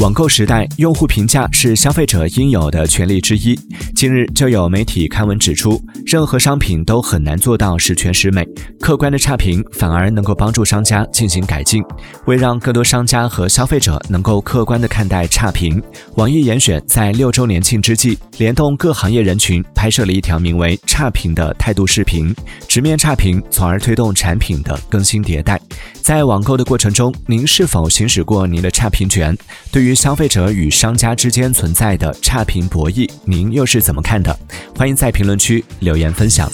网购时代，用户评价是消费者应有的权利之一。近日，就有媒体刊文指出，任何商品都很难做到十全十美，客观的差评反而能够帮助商家进行改进。为让更多商家和消费者能够客观地看待差评，网易严选在六周年庆之际，联动各行业人群，拍摄了一条名为“差评”的态度视频，直面差评，从而推动产品的更新迭代。在网购的过程中，您是否行使过您的差评权？对于消费者与商家之间存在的差评博弈，您又是怎么看的？欢迎在评论区留言分享。